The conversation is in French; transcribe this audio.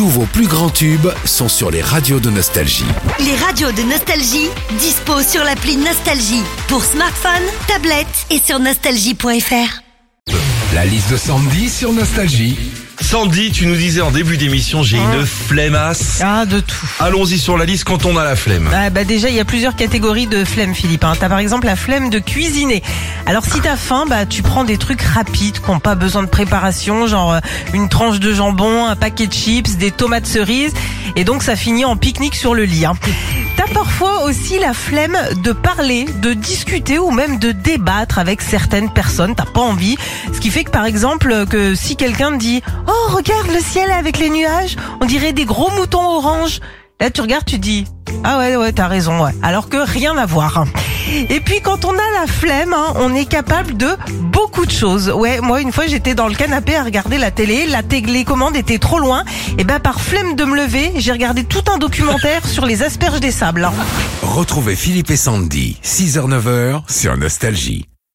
Tous vos plus grands tubes sont sur les radios de Nostalgie. Les radios de Nostalgie, dispo sur l'appli Nostalgie. Pour smartphone, tablette et sur nostalgie.fr. La liste de Sandy sur Nostalgie. Sandy, tu nous disais en début d'émission, j'ai une flemmasse. Ah, de tout. Allons-y sur la liste quand on a la flemme. Ah, bah déjà, il y a plusieurs catégories de flemme, Philippe. Hein. T'as par exemple la flemme de cuisiner. Alors si t'as faim, bah tu prends des trucs rapides qui n'ont pas besoin de préparation, genre euh, une tranche de jambon, un paquet de chips, des tomates cerises, et donc ça finit en pique-nique sur le lit. Hein. T'as parfois aussi la flemme de parler, de discuter ou même de débattre avec certaines personnes. T'as pas envie. Ce qui fait que par exemple, que si quelqu'un te dit Oh, regarde le ciel avec les nuages, on dirait des gros moutons oranges. Là, tu regardes, tu dis Ah ouais, ouais, t'as raison, ouais. Alors que rien à voir. Et puis quand on a la flemme, hein, on est capable de beaucoup de choses. Ouais, moi une fois j'étais dans le canapé à regarder la télé, la télécommande était trop loin, et ben par flemme de me lever, j'ai regardé tout un documentaire sur les asperges des sables. Retrouvez Philippe et Sandy, 6h-9h sur Nostalgie.